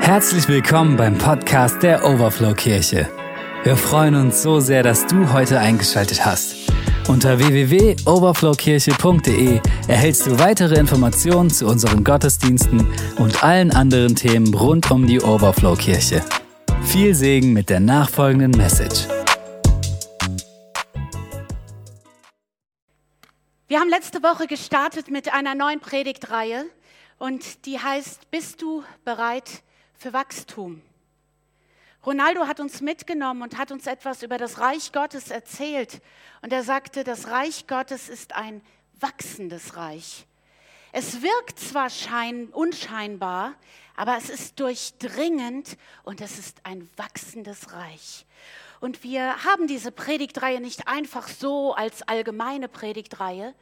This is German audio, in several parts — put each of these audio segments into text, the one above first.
Herzlich willkommen beim Podcast der Overflow Kirche. Wir freuen uns so sehr, dass du heute eingeschaltet hast. Unter www.overflowkirche.de erhältst du weitere Informationen zu unseren Gottesdiensten und allen anderen Themen rund um die Overflow Kirche. Viel Segen mit der nachfolgenden Message. Wir haben letzte Woche gestartet mit einer neuen Predigtreihe und die heißt Bist du bereit für Wachstum? Ronaldo hat uns mitgenommen und hat uns etwas über das Reich Gottes erzählt. Und er sagte, das Reich Gottes ist ein wachsendes Reich. Es wirkt zwar schein, unscheinbar, aber es ist durchdringend und es ist ein wachsendes Reich. Und wir haben diese Predigtreihe nicht einfach so als allgemeine Predigtreihe,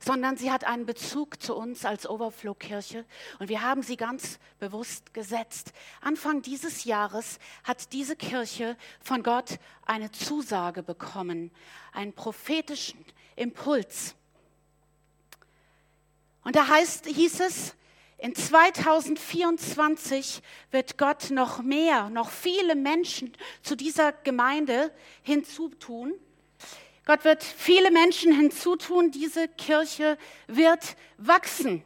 sondern sie hat einen Bezug zu uns als Overflow-Kirche und wir haben sie ganz bewusst gesetzt. Anfang dieses Jahres hat diese Kirche von Gott eine Zusage bekommen, einen prophetischen Impuls. Und da heißt, hieß es, in 2024 wird Gott noch mehr, noch viele Menschen zu dieser Gemeinde hinzutun. Gott wird viele Menschen hinzutun. Diese Kirche wird wachsen.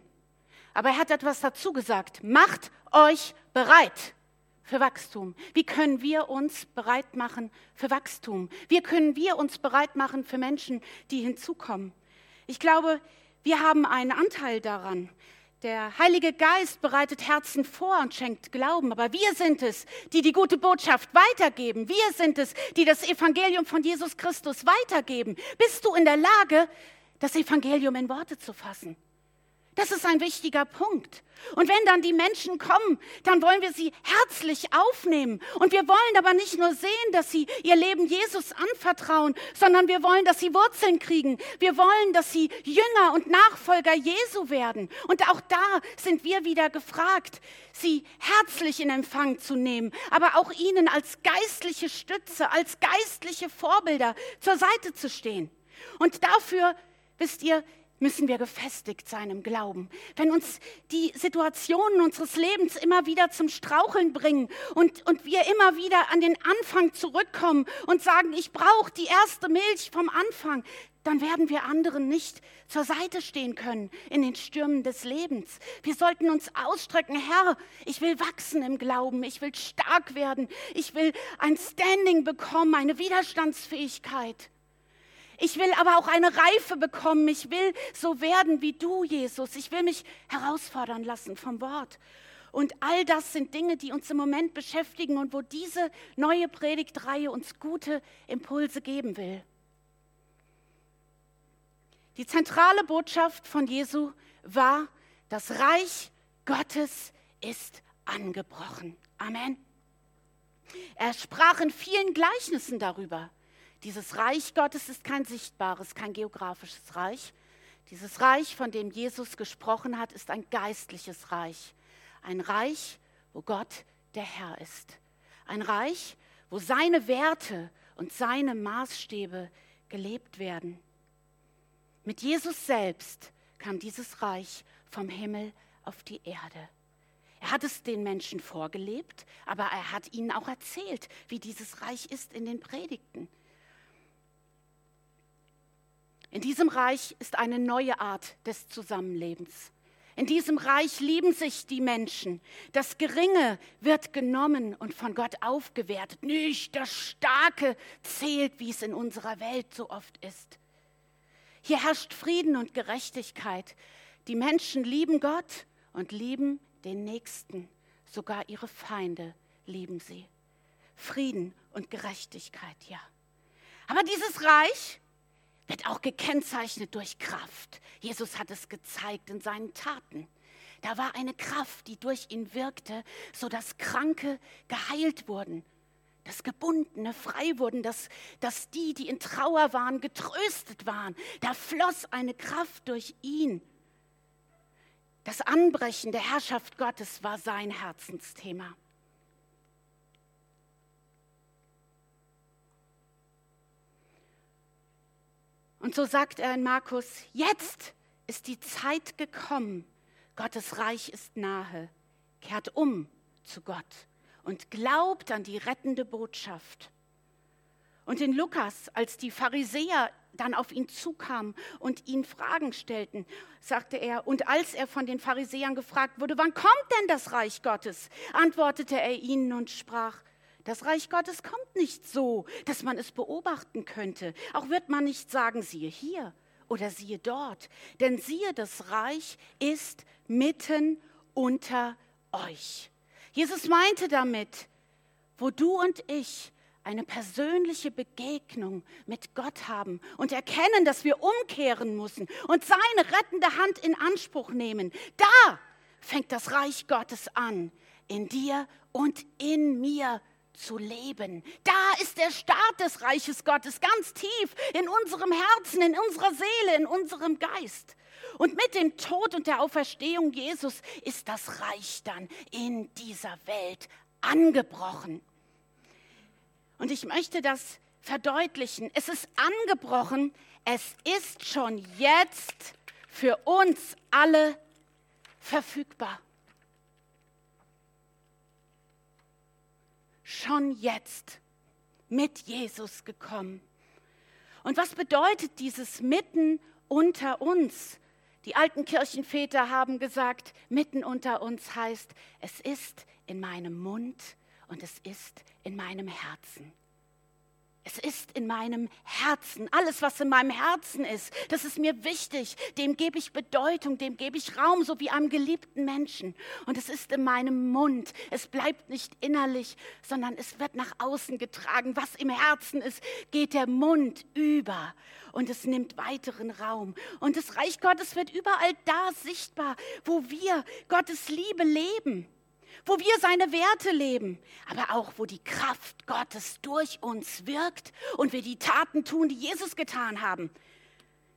Aber er hat etwas dazu gesagt. Macht euch bereit für Wachstum. Wie können wir uns bereit machen für Wachstum? Wie können wir uns bereit machen für Menschen, die hinzukommen? Ich glaube, wir haben einen Anteil daran. Der Heilige Geist bereitet Herzen vor und schenkt Glauben, aber wir sind es, die die gute Botschaft weitergeben. Wir sind es, die das Evangelium von Jesus Christus weitergeben. Bist du in der Lage, das Evangelium in Worte zu fassen? Das ist ein wichtiger Punkt. Und wenn dann die Menschen kommen, dann wollen wir sie herzlich aufnehmen. Und wir wollen aber nicht nur sehen, dass sie ihr Leben Jesus anvertrauen, sondern wir wollen, dass sie Wurzeln kriegen. Wir wollen, dass sie Jünger und Nachfolger Jesu werden. Und auch da sind wir wieder gefragt, sie herzlich in Empfang zu nehmen, aber auch ihnen als geistliche Stütze, als geistliche Vorbilder zur Seite zu stehen. Und dafür, wisst ihr, müssen wir gefestigt sein im Glauben. Wenn uns die Situationen unseres Lebens immer wieder zum Straucheln bringen und, und wir immer wieder an den Anfang zurückkommen und sagen, ich brauche die erste Milch vom Anfang, dann werden wir anderen nicht zur Seite stehen können in den Stürmen des Lebens. Wir sollten uns ausstrecken, Herr, ich will wachsen im Glauben, ich will stark werden, ich will ein Standing bekommen, eine Widerstandsfähigkeit. Ich will aber auch eine Reife bekommen. Ich will so werden wie du, Jesus. Ich will mich herausfordern lassen vom Wort. Und all das sind Dinge, die uns im Moment beschäftigen und wo diese neue Predigtreihe uns gute Impulse geben will. Die zentrale Botschaft von Jesu war, das Reich Gottes ist angebrochen. Amen. Er sprach in vielen Gleichnissen darüber. Dieses Reich Gottes ist kein sichtbares, kein geografisches Reich. Dieses Reich, von dem Jesus gesprochen hat, ist ein geistliches Reich. Ein Reich, wo Gott der Herr ist. Ein Reich, wo seine Werte und seine Maßstäbe gelebt werden. Mit Jesus selbst kam dieses Reich vom Himmel auf die Erde. Er hat es den Menschen vorgelebt, aber er hat ihnen auch erzählt, wie dieses Reich ist in den Predigten. In diesem Reich ist eine neue Art des Zusammenlebens. In diesem Reich lieben sich die Menschen. Das Geringe wird genommen und von Gott aufgewertet. Nicht das Starke zählt, wie es in unserer Welt so oft ist. Hier herrscht Frieden und Gerechtigkeit. Die Menschen lieben Gott und lieben den Nächsten. Sogar ihre Feinde lieben sie. Frieden und Gerechtigkeit, ja. Aber dieses Reich wird auch gekennzeichnet durch Kraft. Jesus hat es gezeigt in seinen Taten. Da war eine Kraft, die durch ihn wirkte, sodass Kranke geheilt wurden, dass Gebundene frei wurden, dass, dass die, die in Trauer waren, getröstet waren. Da floss eine Kraft durch ihn. Das Anbrechen der Herrschaft Gottes war sein Herzensthema. Und so sagt er in Markus, jetzt ist die Zeit gekommen, Gottes Reich ist nahe, kehrt um zu Gott und glaubt an die rettende Botschaft. Und in Lukas, als die Pharisäer dann auf ihn zukamen und ihn Fragen stellten, sagte er, und als er von den Pharisäern gefragt wurde, wann kommt denn das Reich Gottes, antwortete er ihnen und sprach, das Reich Gottes kommt nicht so, dass man es beobachten könnte. Auch wird man nicht sagen, siehe hier oder siehe dort. Denn siehe, das Reich ist mitten unter euch. Jesus meinte damit, wo du und ich eine persönliche Begegnung mit Gott haben und erkennen, dass wir umkehren müssen und seine rettende Hand in Anspruch nehmen, da fängt das Reich Gottes an, in dir und in mir zu leben. Da ist der Start des Reiches Gottes ganz tief in unserem Herzen, in unserer Seele, in unserem Geist. Und mit dem Tod und der Auferstehung Jesus ist das Reich dann in dieser Welt angebrochen. Und ich möchte das verdeutlichen. Es ist angebrochen. Es ist schon jetzt für uns alle verfügbar. Schon jetzt mit Jesus gekommen. Und was bedeutet dieses mitten unter uns? Die alten Kirchenväter haben gesagt, mitten unter uns heißt, es ist in meinem Mund und es ist in meinem Herzen. Es ist in meinem Herzen. Alles, was in meinem Herzen ist, das ist mir wichtig. Dem gebe ich Bedeutung, dem gebe ich Raum, so wie einem geliebten Menschen. Und es ist in meinem Mund. Es bleibt nicht innerlich, sondern es wird nach außen getragen. Was im Herzen ist, geht der Mund über. Und es nimmt weiteren Raum. Und das Reich Gottes wird überall da sichtbar, wo wir Gottes Liebe leben wo wir seine Werte leben, aber auch wo die Kraft Gottes durch uns wirkt und wir die Taten tun, die Jesus getan haben.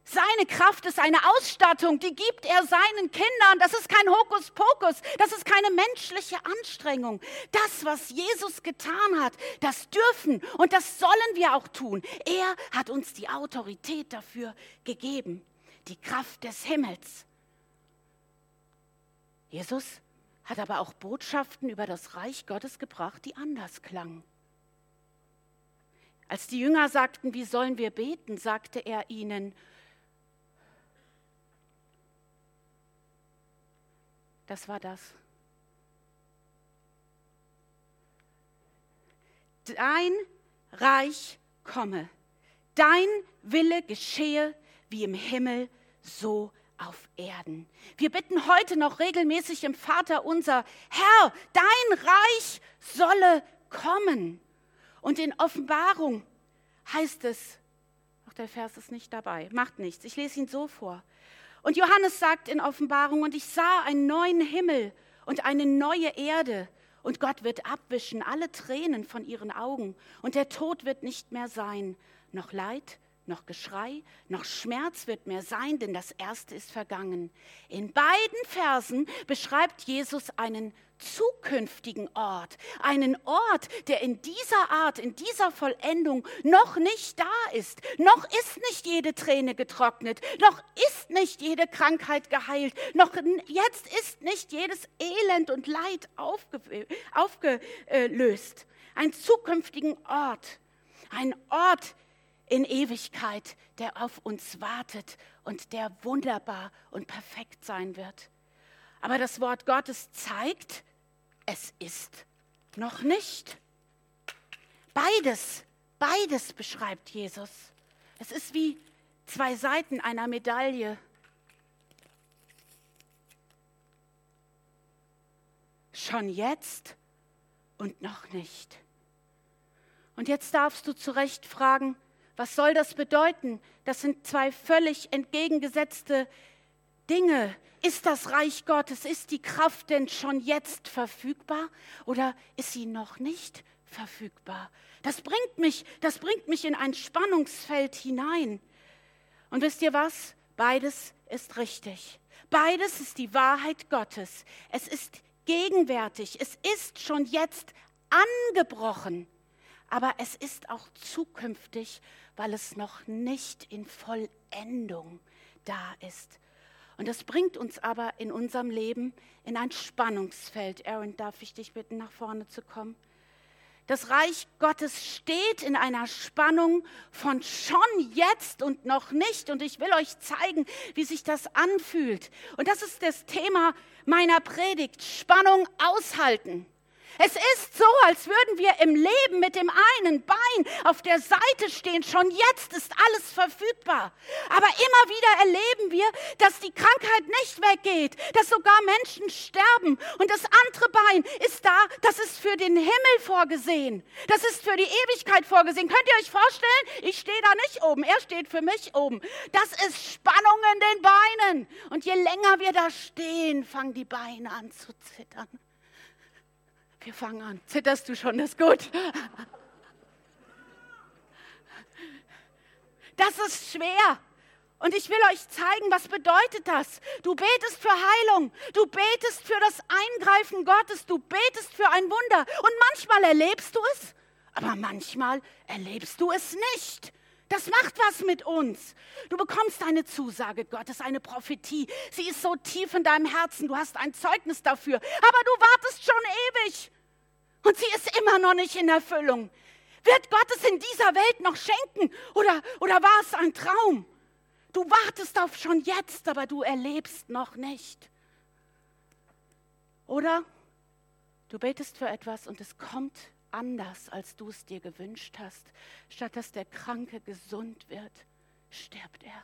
Seine Kraft ist eine Ausstattung, die gibt er seinen Kindern. Das ist kein Hokuspokus, das ist keine menschliche Anstrengung. Das, was Jesus getan hat, das dürfen und das sollen wir auch tun. Er hat uns die Autorität dafür gegeben, die Kraft des Himmels. Jesus hat aber auch Botschaften über das Reich Gottes gebracht, die anders klangen. Als die Jünger sagten, wie sollen wir beten, sagte er ihnen, das war das. Dein Reich komme, dein Wille geschehe wie im Himmel, so auf Erden. Wir bitten heute noch regelmäßig im Vater unser, Herr, dein Reich solle kommen. Und in Offenbarung heißt es, ach, der Vers ist nicht dabei, macht nichts, ich lese ihn so vor. Und Johannes sagt in Offenbarung, und ich sah einen neuen Himmel und eine neue Erde, und Gott wird abwischen alle Tränen von ihren Augen, und der Tod wird nicht mehr sein, noch Leid, noch Geschrei, noch Schmerz wird mehr sein, denn das Erste ist vergangen. In beiden Versen beschreibt Jesus einen zukünftigen Ort, einen Ort, der in dieser Art, in dieser Vollendung noch nicht da ist. Noch ist nicht jede Träne getrocknet, noch ist nicht jede Krankheit geheilt, noch jetzt ist nicht jedes Elend und Leid aufgelöst. Ein zukünftigen Ort, ein Ort, in Ewigkeit, der auf uns wartet und der wunderbar und perfekt sein wird. Aber das Wort Gottes zeigt, es ist noch nicht. Beides, beides beschreibt Jesus. Es ist wie zwei Seiten einer Medaille. Schon jetzt und noch nicht. Und jetzt darfst du zu Recht fragen, was soll das bedeuten? Das sind zwei völlig entgegengesetzte Dinge. Ist das Reich Gottes, ist die Kraft denn schon jetzt verfügbar oder ist sie noch nicht verfügbar? Das bringt mich, das bringt mich in ein Spannungsfeld hinein. Und wisst ihr was? Beides ist richtig. Beides ist die Wahrheit Gottes. Es ist gegenwärtig. Es ist schon jetzt angebrochen. Aber es ist auch zukünftig weil es noch nicht in Vollendung da ist. Und das bringt uns aber in unserem Leben in ein Spannungsfeld. Aaron, darf ich dich bitten, nach vorne zu kommen? Das Reich Gottes steht in einer Spannung von schon jetzt und noch nicht. Und ich will euch zeigen, wie sich das anfühlt. Und das ist das Thema meiner Predigt. Spannung aushalten. Es ist so, als würden wir im Leben mit dem einen Bein auf der Seite stehen. Schon jetzt ist alles verfügbar. Aber immer wieder erleben wir, dass die Krankheit nicht weggeht, dass sogar Menschen sterben. Und das andere Bein ist da, das ist für den Himmel vorgesehen. Das ist für die Ewigkeit vorgesehen. Könnt ihr euch vorstellen? Ich stehe da nicht oben, er steht für mich oben. Das ist Spannung in den Beinen. Und je länger wir da stehen, fangen die Beine an zu zittern. Wir fangen an. Zitterst du schon? Das ist gut. Das ist schwer. Und ich will euch zeigen, was bedeutet das. Du betest für Heilung, du betest für das Eingreifen Gottes, du betest für ein Wunder. Und manchmal erlebst du es, aber manchmal erlebst du es nicht. Das macht was mit uns. Du bekommst eine Zusage Gottes, eine Prophetie. Sie ist so tief in deinem Herzen. Du hast ein Zeugnis dafür. Aber du wartest schon ewig. Und sie ist immer noch nicht in Erfüllung. Wird Gott es in dieser Welt noch schenken? Oder, oder war es ein Traum? Du wartest auf schon jetzt, aber du erlebst noch nicht. Oder du betest für etwas und es kommt anders, als du es dir gewünscht hast. Statt dass der Kranke gesund wird, stirbt er.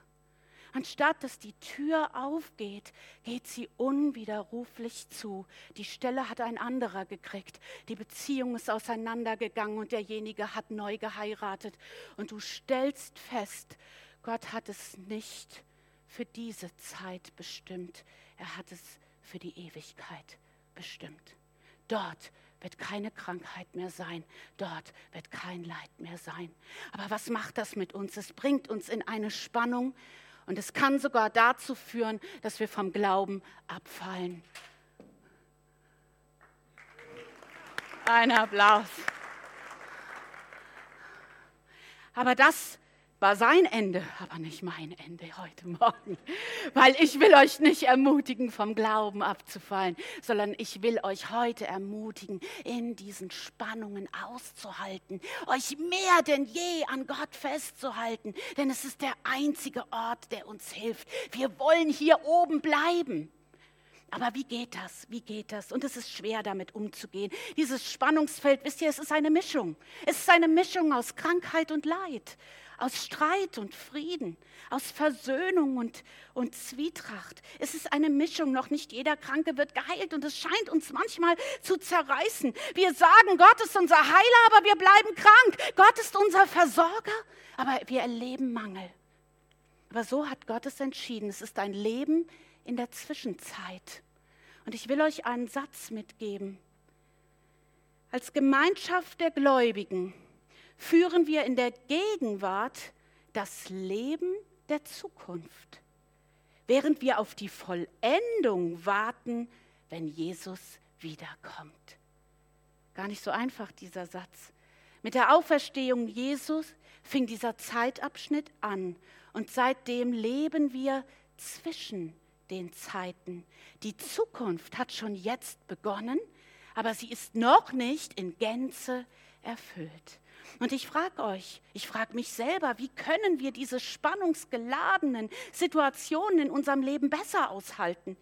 Anstatt dass die Tür aufgeht, geht sie unwiderruflich zu. Die Stelle hat ein anderer gekriegt. Die Beziehung ist auseinandergegangen und derjenige hat neu geheiratet. Und du stellst fest, Gott hat es nicht für diese Zeit bestimmt. Er hat es für die Ewigkeit bestimmt. Dort wird keine Krankheit mehr sein. Dort wird kein Leid mehr sein. Aber was macht das mit uns? Es bringt uns in eine Spannung. Und es kann sogar dazu führen, dass wir vom Glauben abfallen. Ein Applaus. Aber das war sein Ende, aber nicht mein Ende heute Morgen. Weil ich will euch nicht ermutigen, vom Glauben abzufallen, sondern ich will euch heute ermutigen, in diesen Spannungen auszuhalten, euch mehr denn je an Gott festzuhalten, denn es ist der einzige Ort, der uns hilft. Wir wollen hier oben bleiben. Aber wie geht das? Wie geht das? Und es ist schwer, damit umzugehen. Dieses Spannungsfeld, wisst ihr, es ist eine Mischung. Es ist eine Mischung aus Krankheit und Leid aus Streit und Frieden, aus Versöhnung und, und Zwietracht. Es ist eine Mischung, noch nicht jeder Kranke wird geheilt und es scheint uns manchmal zu zerreißen. Wir sagen, Gott ist unser Heiler, aber wir bleiben krank. Gott ist unser Versorger, aber wir erleben Mangel. Aber so hat Gott es entschieden. Es ist ein Leben in der Zwischenzeit. Und ich will euch einen Satz mitgeben. Als Gemeinschaft der Gläubigen führen wir in der Gegenwart das Leben der Zukunft, während wir auf die Vollendung warten, wenn Jesus wiederkommt. Gar nicht so einfach dieser Satz. Mit der Auferstehung Jesus fing dieser Zeitabschnitt an und seitdem leben wir zwischen den Zeiten. Die Zukunft hat schon jetzt begonnen, aber sie ist noch nicht in Gänze erfüllt. Und ich frage euch, ich frage mich selber, wie können wir diese spannungsgeladenen Situationen in unserem Leben besser aushalten?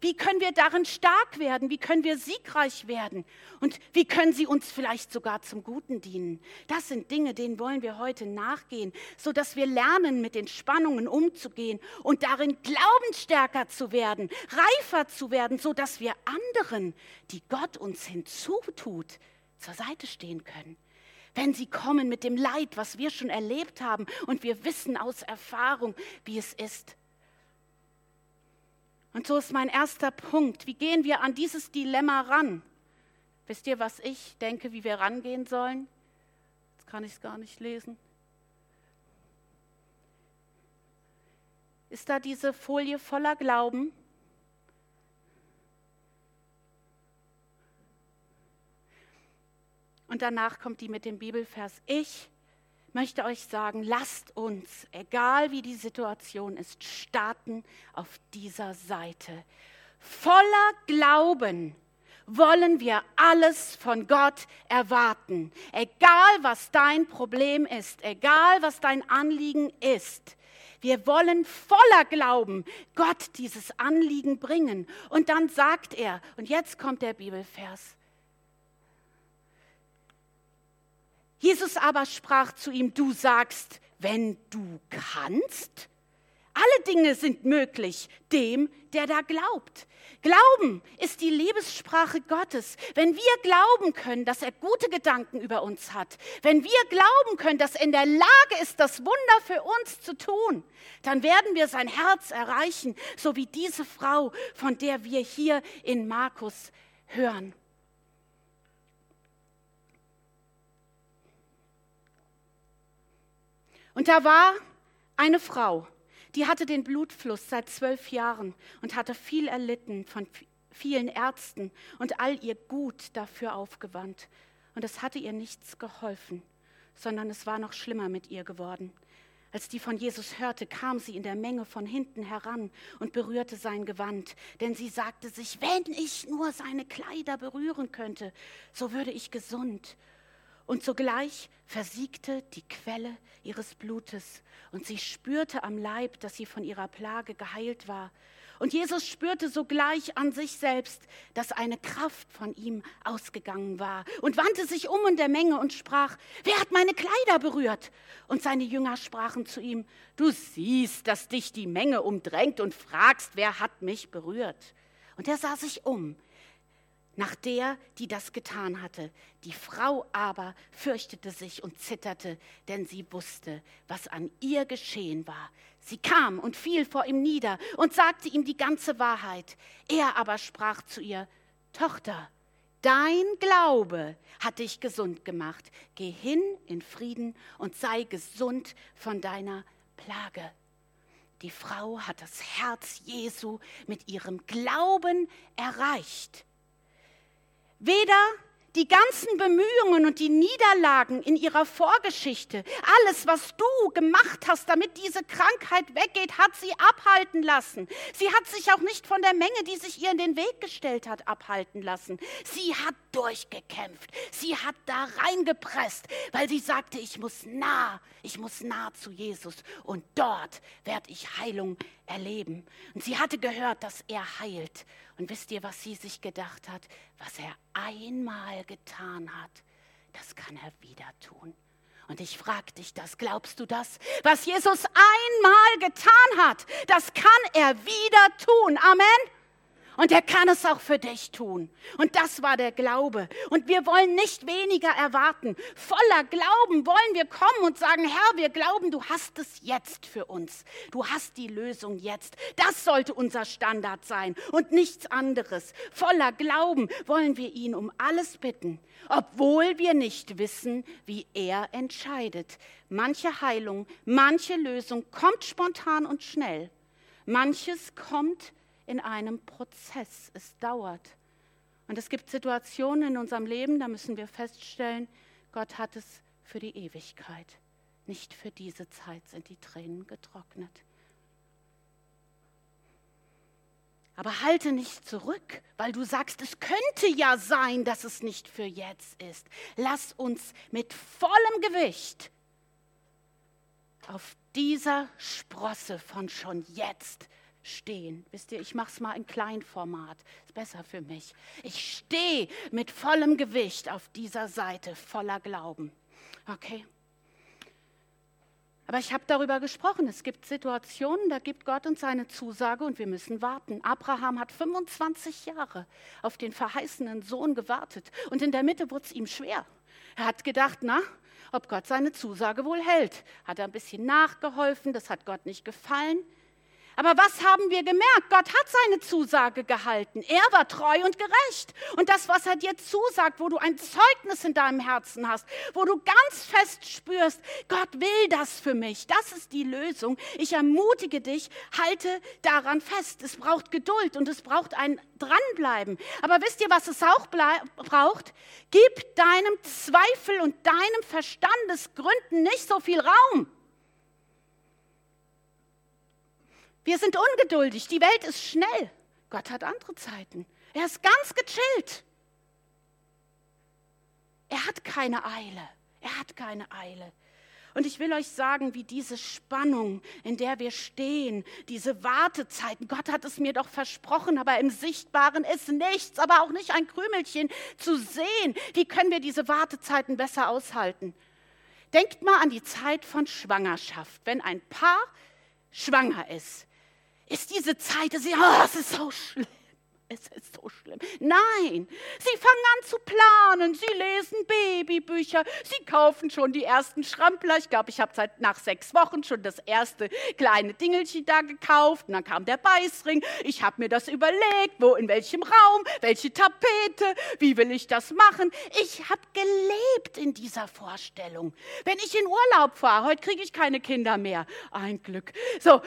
Wie können wir darin stark werden? Wie können wir siegreich werden? Und wie können sie uns vielleicht sogar zum Guten dienen? Das sind Dinge, denen wollen wir heute nachgehen, sodass wir lernen, mit den Spannungen umzugehen und darin glaubensstärker zu werden, reifer zu werden, sodass wir anderen, die Gott uns hinzutut, zur Seite stehen können wenn sie kommen mit dem Leid, was wir schon erlebt haben und wir wissen aus Erfahrung, wie es ist. Und so ist mein erster Punkt. Wie gehen wir an dieses Dilemma ran? Wisst ihr, was ich denke, wie wir rangehen sollen? Jetzt kann ich es gar nicht lesen. Ist da diese Folie voller Glauben? Und danach kommt die mit dem Bibelvers. Ich möchte euch sagen, lasst uns, egal wie die Situation ist, starten auf dieser Seite. Voller Glauben wollen wir alles von Gott erwarten. Egal was dein Problem ist, egal was dein Anliegen ist. Wir wollen voller Glauben Gott dieses Anliegen bringen. Und dann sagt er, und jetzt kommt der Bibelvers. Jesus aber sprach zu ihm, du sagst, wenn du kannst, alle Dinge sind möglich dem, der da glaubt. Glauben ist die Liebessprache Gottes. Wenn wir glauben können, dass er gute Gedanken über uns hat, wenn wir glauben können, dass er in der Lage ist, das Wunder für uns zu tun, dann werden wir sein Herz erreichen, so wie diese Frau, von der wir hier in Markus hören. Und da war eine Frau, die hatte den Blutfluss seit zwölf Jahren und hatte viel erlitten von vielen Ärzten und all ihr Gut dafür aufgewandt. Und es hatte ihr nichts geholfen, sondern es war noch schlimmer mit ihr geworden. Als die von Jesus hörte, kam sie in der Menge von hinten heran und berührte sein Gewand, denn sie sagte sich, wenn ich nur seine Kleider berühren könnte, so würde ich gesund und sogleich versiegte die Quelle ihres Blutes und sie spürte am Leib, dass sie von ihrer Plage geheilt war. Und Jesus spürte sogleich an sich selbst, dass eine Kraft von ihm ausgegangen war und wandte sich um in der Menge und sprach, wer hat meine Kleider berührt? Und seine Jünger sprachen zu ihm, du siehst, dass dich die Menge umdrängt und fragst, wer hat mich berührt? Und er sah sich um nach der, die das getan hatte. Die Frau aber fürchtete sich und zitterte, denn sie wusste, was an ihr geschehen war. Sie kam und fiel vor ihm nieder und sagte ihm die ganze Wahrheit. Er aber sprach zu ihr, Tochter, dein Glaube hat dich gesund gemacht. Geh hin in Frieden und sei gesund von deiner Plage. Die Frau hat das Herz Jesu mit ihrem Glauben erreicht. Weder die ganzen Bemühungen und die Niederlagen in ihrer Vorgeschichte, alles, was du gemacht hast, damit diese Krankheit weggeht, hat sie abhalten lassen. Sie hat sich auch nicht von der Menge, die sich ihr in den Weg gestellt hat, abhalten lassen. Sie hat durchgekämpft. Sie hat da reingepresst, weil sie sagte, ich muss nah, ich muss nah zu Jesus und dort werde ich Heilung erleben. Und sie hatte gehört, dass er heilt. Und wisst ihr, was sie sich gedacht hat? Was er einmal getan hat, das kann er wieder tun. Und ich frage dich das, glaubst du das? Was Jesus einmal getan hat, das kann er wieder tun. Amen. Und er kann es auch für dich tun. Und das war der Glaube. Und wir wollen nicht weniger erwarten. Voller Glauben wollen wir kommen und sagen, Herr, wir glauben, du hast es jetzt für uns. Du hast die Lösung jetzt. Das sollte unser Standard sein und nichts anderes. Voller Glauben wollen wir ihn um alles bitten, obwohl wir nicht wissen, wie er entscheidet. Manche Heilung, manche Lösung kommt spontan und schnell. Manches kommt in einem Prozess. Es dauert. Und es gibt Situationen in unserem Leben, da müssen wir feststellen, Gott hat es für die Ewigkeit. Nicht für diese Zeit sind die Tränen getrocknet. Aber halte nicht zurück, weil du sagst, es könnte ja sein, dass es nicht für jetzt ist. Lass uns mit vollem Gewicht auf dieser Sprosse von schon jetzt stehen. Wisst ihr, ich mache es mal in Kleinformat. Ist besser für mich. Ich stehe mit vollem Gewicht auf dieser Seite, voller Glauben. Okay? Aber ich habe darüber gesprochen. Es gibt Situationen, da gibt Gott uns seine Zusage und wir müssen warten. Abraham hat 25 Jahre auf den verheißenen Sohn gewartet und in der Mitte wurde es ihm schwer. Er hat gedacht, na, ob Gott seine Zusage wohl hält. Hat er ein bisschen nachgeholfen, das hat Gott nicht gefallen. Aber was haben wir gemerkt? Gott hat seine Zusage gehalten. Er war treu und gerecht. Und das, was er dir zusagt, wo du ein Zeugnis in deinem Herzen hast, wo du ganz fest spürst, Gott will das für mich, das ist die Lösung. Ich ermutige dich, halte daran fest. Es braucht Geduld und es braucht ein Dranbleiben. Aber wisst ihr, was es auch braucht? Gib deinem Zweifel und deinem Verstandesgründen nicht so viel Raum. Wir sind ungeduldig, die Welt ist schnell. Gott hat andere Zeiten. Er ist ganz gechillt. Er hat keine Eile. Er hat keine Eile. Und ich will euch sagen, wie diese Spannung, in der wir stehen, diese Wartezeiten, Gott hat es mir doch versprochen, aber im Sichtbaren ist nichts, aber auch nicht ein Krümelchen zu sehen. Wie können wir diese Wartezeiten besser aushalten? Denkt mal an die Zeit von Schwangerschaft. Wenn ein Paar schwanger ist, ist diese Zeit, dass sie, oh, es ist so schlimm. Es ist so schlimm. Nein, sie fangen an zu planen. Sie lesen Babybücher. Sie kaufen schon die ersten Schrampler. Ich glaube, ich habe seit nach sechs Wochen schon das erste kleine Dingelchen da gekauft. Und dann kam der Beißring. Ich habe mir das überlegt, wo, in welchem Raum, welche Tapete, wie will ich das machen. Ich habe gelebt in dieser Vorstellung. Wenn ich in Urlaub fahre, heute kriege ich keine Kinder mehr. Ein Glück. So,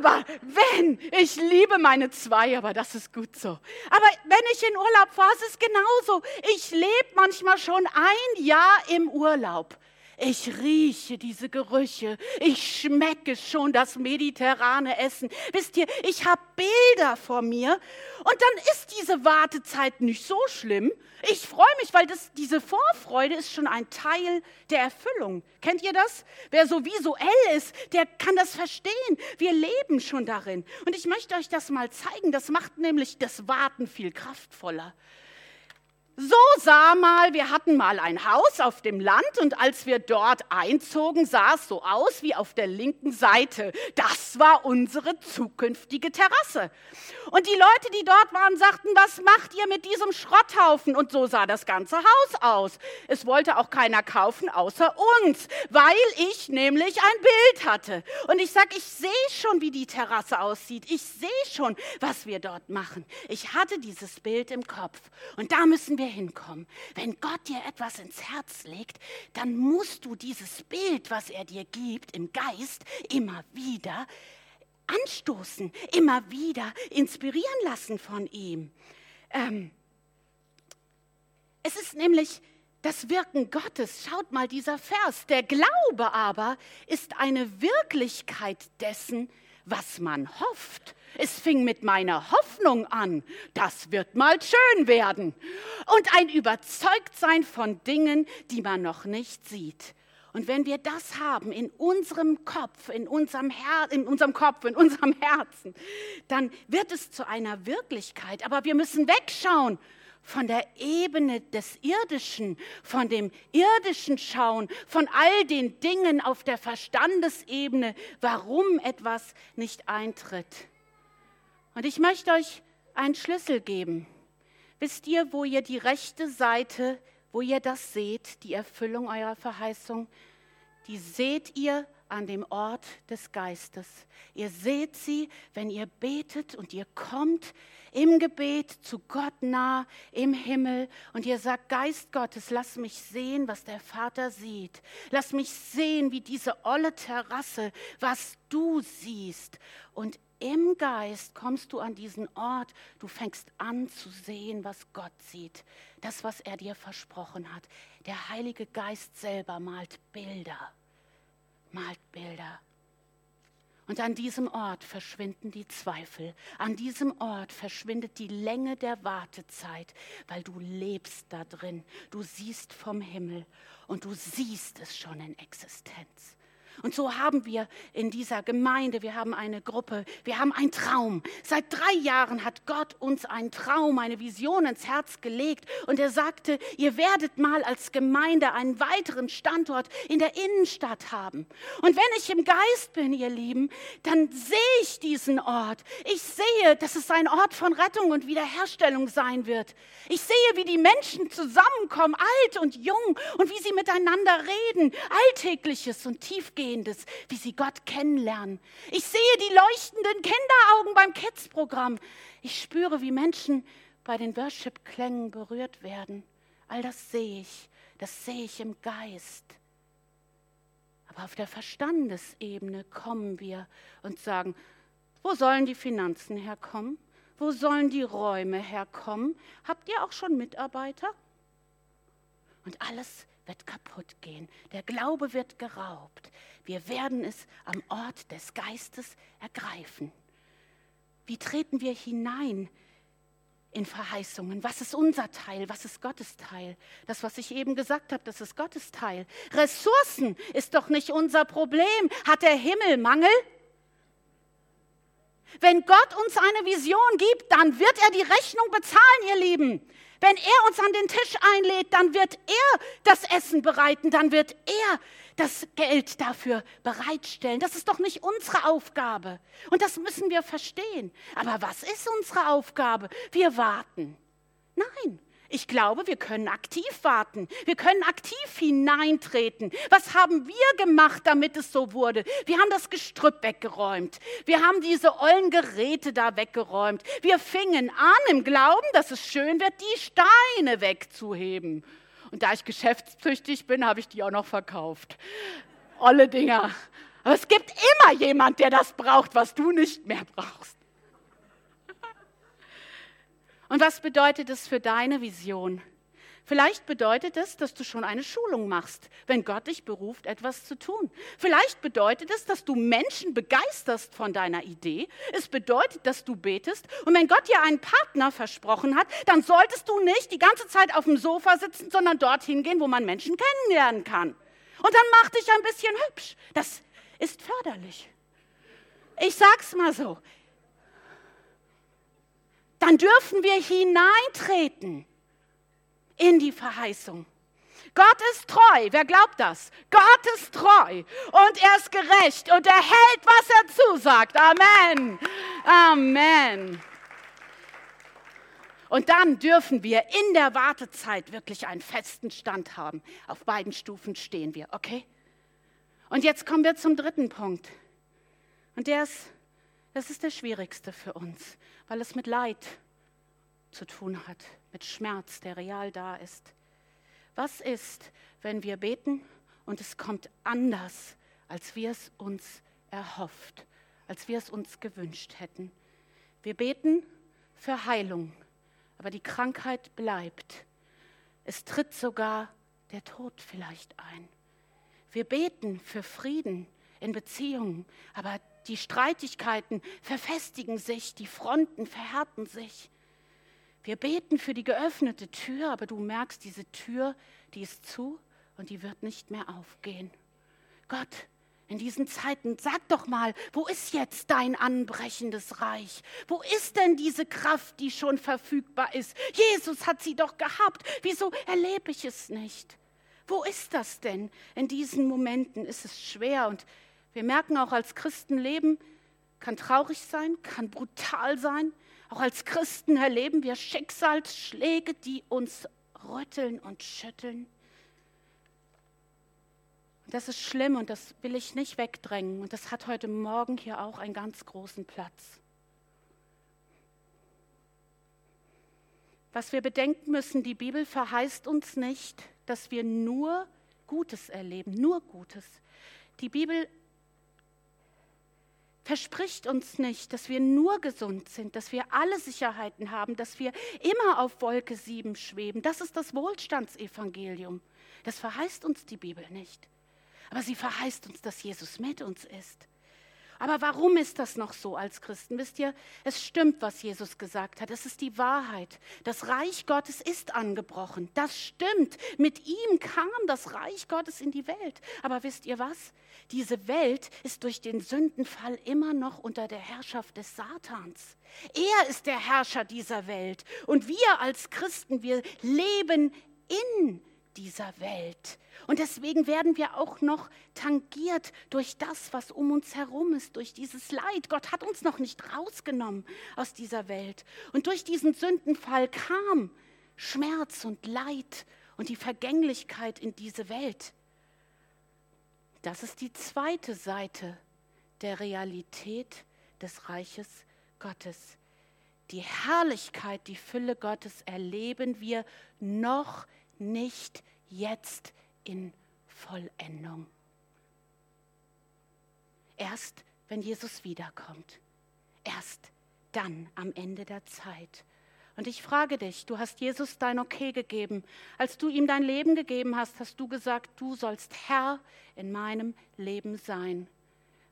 aber wenn, ich liebe meine zwei, aber das ist gut so. Aber wenn ich in Urlaub fahre, ist es genauso. Ich lebe manchmal schon ein Jahr im Urlaub. Ich rieche diese Gerüche. Ich schmecke schon das mediterrane Essen. Wisst ihr, ich habe Bilder vor mir und dann ist diese Wartezeit nicht so schlimm. Ich freue mich, weil das, diese Vorfreude ist schon ein Teil der Erfüllung. Kennt ihr das? Wer so visuell ist, der kann das verstehen. Wir leben schon darin. Und ich möchte euch das mal zeigen. Das macht nämlich das Warten viel kraftvoller. So sah mal, wir hatten mal ein Haus auf dem Land und als wir dort einzogen, sah es so aus wie auf der linken Seite. Das war unsere zukünftige Terrasse. Und die Leute, die dort waren, sagten, was macht ihr mit diesem Schrotthaufen? Und so sah das ganze Haus aus. Es wollte auch keiner kaufen außer uns, weil ich nämlich ein Bild hatte. Und ich sag, ich sehe schon, wie die Terrasse aussieht. Ich sehe schon, was wir dort machen. Ich hatte dieses Bild im Kopf. Und da müssen wir hinkommen. Wenn Gott dir etwas ins Herz legt, dann musst du dieses Bild, was er dir gibt, im Geist immer wieder anstoßen, immer wieder inspirieren lassen von ihm. Ähm, es ist nämlich das Wirken Gottes. Schaut mal dieser Vers. Der Glaube aber ist eine Wirklichkeit dessen, was man hofft. Es fing mit meiner Hoffnung an, das wird mal schön werden. Und ein Überzeugtsein von Dingen, die man noch nicht sieht. Und wenn wir das haben in unserem Kopf, in unserem, Her in unserem Kopf, in unserem Herzen, dann wird es zu einer Wirklichkeit. Aber wir müssen wegschauen von der Ebene des Irdischen, von dem irdischen Schauen, von all den Dingen auf der Verstandesebene, warum etwas nicht eintritt. Und ich möchte euch einen Schlüssel geben. Wisst ihr, wo ihr die rechte Seite, wo ihr das seht, die Erfüllung eurer Verheißung, die seht ihr an dem Ort des Geistes. Ihr seht sie, wenn ihr betet und ihr kommt im Gebet zu Gott nah im Himmel und ihr sagt, Geist Gottes, lass mich sehen, was der Vater sieht. Lass mich sehen, wie diese olle Terrasse, was du siehst. Und im Geist kommst du an diesen Ort, du fängst an zu sehen, was Gott sieht, das, was er dir versprochen hat. Der Heilige Geist selber malt Bilder, malt Bilder. Und an diesem Ort verschwinden die Zweifel. An diesem Ort verschwindet die Länge der Wartezeit, weil du lebst da drin. Du siehst vom Himmel und du siehst es schon in Existenz. Und so haben wir in dieser Gemeinde, wir haben eine Gruppe, wir haben einen Traum. Seit drei Jahren hat Gott uns einen Traum, eine Vision ins Herz gelegt. Und er sagte, ihr werdet mal als Gemeinde einen weiteren Standort in der Innenstadt haben. Und wenn ich im Geist bin, ihr Lieben, dann sehe ich diesen Ort. Ich sehe, dass es ein Ort von Rettung und Wiederherstellung sein wird. Ich sehe, wie die Menschen zusammenkommen, alt und jung, und wie sie miteinander reden, alltägliches und tiefgehendes Tiefgehendes, wie sie Gott kennenlernen. Ich sehe die leuchtenden Kinderaugen beim Kids-Programm. Ich spüre, wie Menschen bei den Worship-Klängen berührt werden. All das sehe ich, das sehe ich im Geist. Aber auf der Verstandesebene kommen wir und sagen, wo sollen die Finanzen herkommen? Wo sollen die Räume herkommen? Habt ihr auch schon Mitarbeiter? Und alles wird kaputt gehen. Der Glaube wird geraubt. Wir werden es am Ort des Geistes ergreifen. Wie treten wir hinein in Verheißungen. Was ist unser Teil? Was ist Gottes Teil? Das, was ich eben gesagt habe, das ist Gottes Teil. Ressourcen ist doch nicht unser Problem. Hat der Himmel Mangel? Wenn Gott uns eine Vision gibt, dann wird er die Rechnung bezahlen, ihr Lieben. Wenn er uns an den Tisch einlädt, dann wird er das Essen bereiten, dann wird er das Geld dafür bereitstellen. Das ist doch nicht unsere Aufgabe. Und das müssen wir verstehen. Aber was ist unsere Aufgabe? Wir warten. Nein, ich glaube, wir können aktiv warten. Wir können aktiv hineintreten. Was haben wir gemacht, damit es so wurde? Wir haben das Gestrüpp weggeräumt. Wir haben diese ollen Geräte da weggeräumt. Wir fingen an im Glauben, dass es schön wird, die Steine wegzuheben. Und da ich geschäftstüchtig bin, habe ich die auch noch verkauft. Olle Dinger. Aber es gibt immer jemand, der das braucht, was du nicht mehr brauchst. Und was bedeutet es für deine Vision? Vielleicht bedeutet es, dass du schon eine Schulung machst, wenn Gott dich beruft, etwas zu tun. Vielleicht bedeutet es, dass du Menschen begeisterst von deiner Idee. Es bedeutet, dass du betest. Und wenn Gott dir einen Partner versprochen hat, dann solltest du nicht die ganze Zeit auf dem Sofa sitzen, sondern dorthin gehen, wo man Menschen kennenlernen kann. Und dann mach dich ein bisschen hübsch. Das ist förderlich. Ich sag's mal so. Dann dürfen wir hineintreten in die Verheißung. Gott ist treu. Wer glaubt das? Gott ist treu und er ist gerecht und er hält, was er zusagt. Amen. Amen. Und dann dürfen wir in der Wartezeit wirklich einen festen Stand haben. Auf beiden Stufen stehen wir, okay? Und jetzt kommen wir zum dritten Punkt. Und der ist, das ist der schwierigste für uns, weil es mit Leid zu tun hat mit Schmerz, der real da ist. Was ist, wenn wir beten und es kommt anders, als wir es uns erhofft, als wir es uns gewünscht hätten? Wir beten für Heilung, aber die Krankheit bleibt. Es tritt sogar der Tod vielleicht ein. Wir beten für Frieden in Beziehungen, aber die Streitigkeiten verfestigen sich, die Fronten verhärten sich. Wir beten für die geöffnete Tür, aber du merkst, diese Tür, die ist zu und die wird nicht mehr aufgehen. Gott, in diesen Zeiten, sag doch mal, wo ist jetzt dein anbrechendes Reich? Wo ist denn diese Kraft, die schon verfügbar ist? Jesus hat sie doch gehabt. Wieso erlebe ich es nicht? Wo ist das denn? In diesen Momenten ist es schwer und wir merken auch als Christenleben, kann traurig sein, kann brutal sein, auch als Christen erleben wir Schicksalsschläge, die uns rütteln und schütteln. Und das ist schlimm und das will ich nicht wegdrängen. Und das hat heute Morgen hier auch einen ganz großen Platz. Was wir bedenken müssen, die Bibel verheißt uns nicht, dass wir nur Gutes erleben, nur Gutes. Die Bibel verspricht uns nicht, dass wir nur gesund sind, dass wir alle Sicherheiten haben, dass wir immer auf Wolke 7 schweben. Das ist das Wohlstandsevangelium. Das verheißt uns die Bibel nicht. Aber sie verheißt uns, dass Jesus mit uns ist. Aber warum ist das noch so als Christen? Wisst ihr, es stimmt, was Jesus gesagt hat. Es ist die Wahrheit. Das Reich Gottes ist angebrochen. Das stimmt. Mit ihm kam das Reich Gottes in die Welt. Aber wisst ihr was? Diese Welt ist durch den Sündenfall immer noch unter der Herrschaft des Satans. Er ist der Herrscher dieser Welt. Und wir als Christen, wir leben in dieser Welt. Und deswegen werden wir auch noch tangiert durch das, was um uns herum ist, durch dieses Leid. Gott hat uns noch nicht rausgenommen aus dieser Welt. Und durch diesen Sündenfall kam Schmerz und Leid und die Vergänglichkeit in diese Welt. Das ist die zweite Seite der Realität des Reiches Gottes. Die Herrlichkeit, die Fülle Gottes erleben wir noch nicht jetzt in Vollendung. Erst wenn Jesus wiederkommt. Erst dann am Ende der Zeit. Und ich frage dich, du hast Jesus dein Okay gegeben. Als du ihm dein Leben gegeben hast, hast du gesagt, du sollst Herr in meinem Leben sein.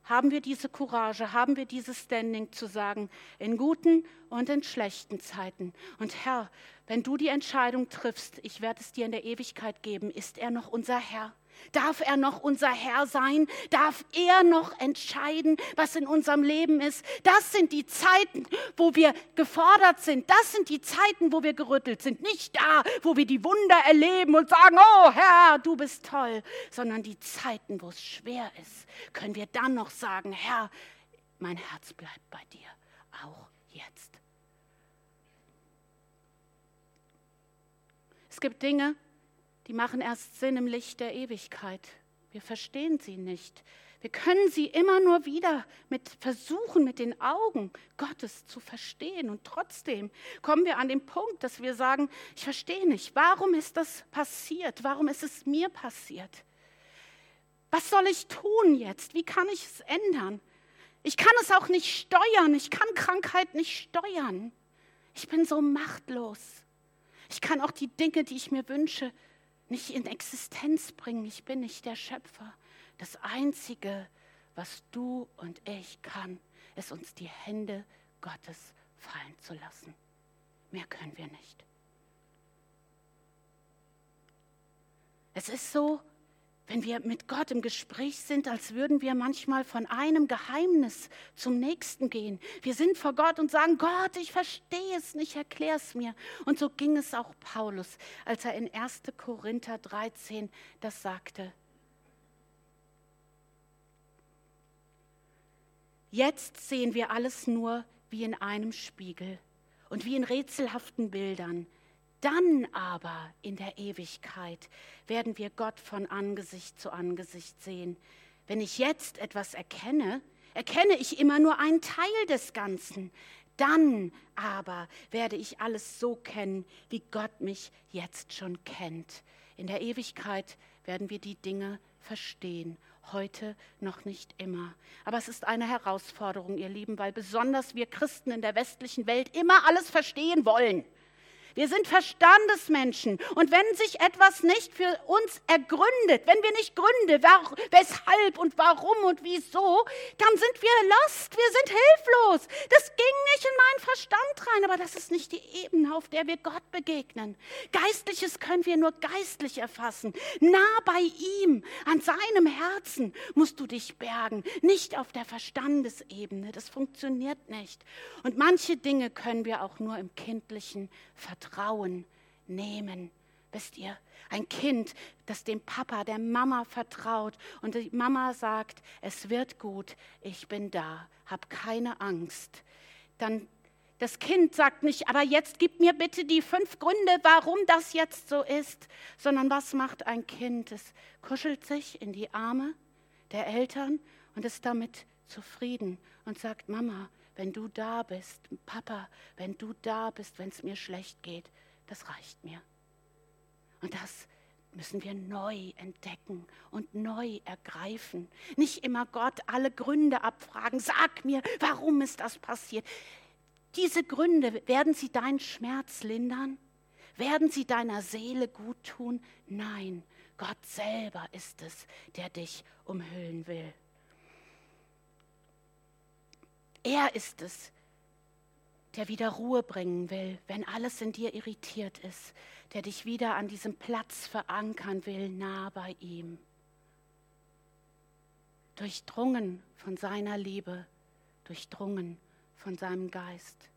Haben wir diese Courage, haben wir dieses Standing zu sagen, in guten und in schlechten Zeiten. Und Herr, wenn du die Entscheidung triffst, ich werde es dir in der Ewigkeit geben, ist er noch unser Herr? Darf er noch unser Herr sein? Darf er noch entscheiden, was in unserem Leben ist? Das sind die Zeiten, wo wir gefordert sind. Das sind die Zeiten, wo wir gerüttelt sind. Nicht da, wo wir die Wunder erleben und sagen, oh Herr, du bist toll, sondern die Zeiten, wo es schwer ist, können wir dann noch sagen, Herr, mein Herz bleibt bei dir, auch jetzt. Es gibt Dinge, die machen erst Sinn im Licht der Ewigkeit. Wir verstehen sie nicht. Wir können sie immer nur wieder mit versuchen, mit den Augen Gottes zu verstehen. Und trotzdem kommen wir an den Punkt, dass wir sagen, ich verstehe nicht, warum ist das passiert? Warum ist es mir passiert? Was soll ich tun jetzt? Wie kann ich es ändern? Ich kann es auch nicht steuern. Ich kann Krankheit nicht steuern. Ich bin so machtlos. Ich kann auch die Dinge, die ich mir wünsche, nicht in Existenz bringen. Ich bin nicht der Schöpfer. Das Einzige, was du und ich kann, ist uns die Hände Gottes fallen zu lassen. Mehr können wir nicht. Es ist so, wenn wir mit Gott im Gespräch sind, als würden wir manchmal von einem Geheimnis zum nächsten gehen. Wir sind vor Gott und sagen, Gott, ich verstehe es nicht, erklär es mir. Und so ging es auch Paulus, als er in 1. Korinther 13 das sagte. Jetzt sehen wir alles nur wie in einem Spiegel und wie in rätselhaften Bildern. Dann aber in der Ewigkeit werden wir Gott von Angesicht zu Angesicht sehen. Wenn ich jetzt etwas erkenne, erkenne ich immer nur einen Teil des Ganzen. Dann aber werde ich alles so kennen, wie Gott mich jetzt schon kennt. In der Ewigkeit werden wir die Dinge verstehen. Heute noch nicht immer. Aber es ist eine Herausforderung, ihr Lieben, weil besonders wir Christen in der westlichen Welt immer alles verstehen wollen. Wir sind Verstandesmenschen. Und wenn sich etwas nicht für uns ergründet, wenn wir nicht gründen, weshalb und warum und wieso, dann sind wir lost, wir sind hilflos. Das ging nicht in meinen Verstand rein, aber das ist nicht die Ebene, auf der wir Gott begegnen. Geistliches können wir nur geistlich erfassen. Nah bei ihm, an seinem Herzen musst du dich bergen, nicht auf der Verstandesebene. Das funktioniert nicht. Und manche Dinge können wir auch nur im kindlichen Vertrauen Vertrauen nehmen. Wisst ihr, ein Kind, das dem Papa, der Mama vertraut und die Mama sagt, es wird gut, ich bin da, hab keine Angst. Dann das Kind sagt nicht, aber jetzt gib mir bitte die fünf Gründe, warum das jetzt so ist, sondern was macht ein Kind? Es kuschelt sich in die Arme der Eltern und ist damit zufrieden und sagt, Mama, wenn du da bist, Papa, wenn du da bist, wenn es mir schlecht geht, das reicht mir. Und das müssen wir neu entdecken und neu ergreifen. Nicht immer Gott alle Gründe abfragen. Sag mir, warum ist das passiert? Diese Gründe, werden sie deinen Schmerz lindern? Werden sie deiner Seele gut tun? Nein, Gott selber ist es, der dich umhüllen will. Er ist es, der wieder Ruhe bringen will, wenn alles in dir irritiert ist, der dich wieder an diesem Platz verankern will, nah bei ihm. Durchdrungen von seiner Liebe, durchdrungen von seinem Geist.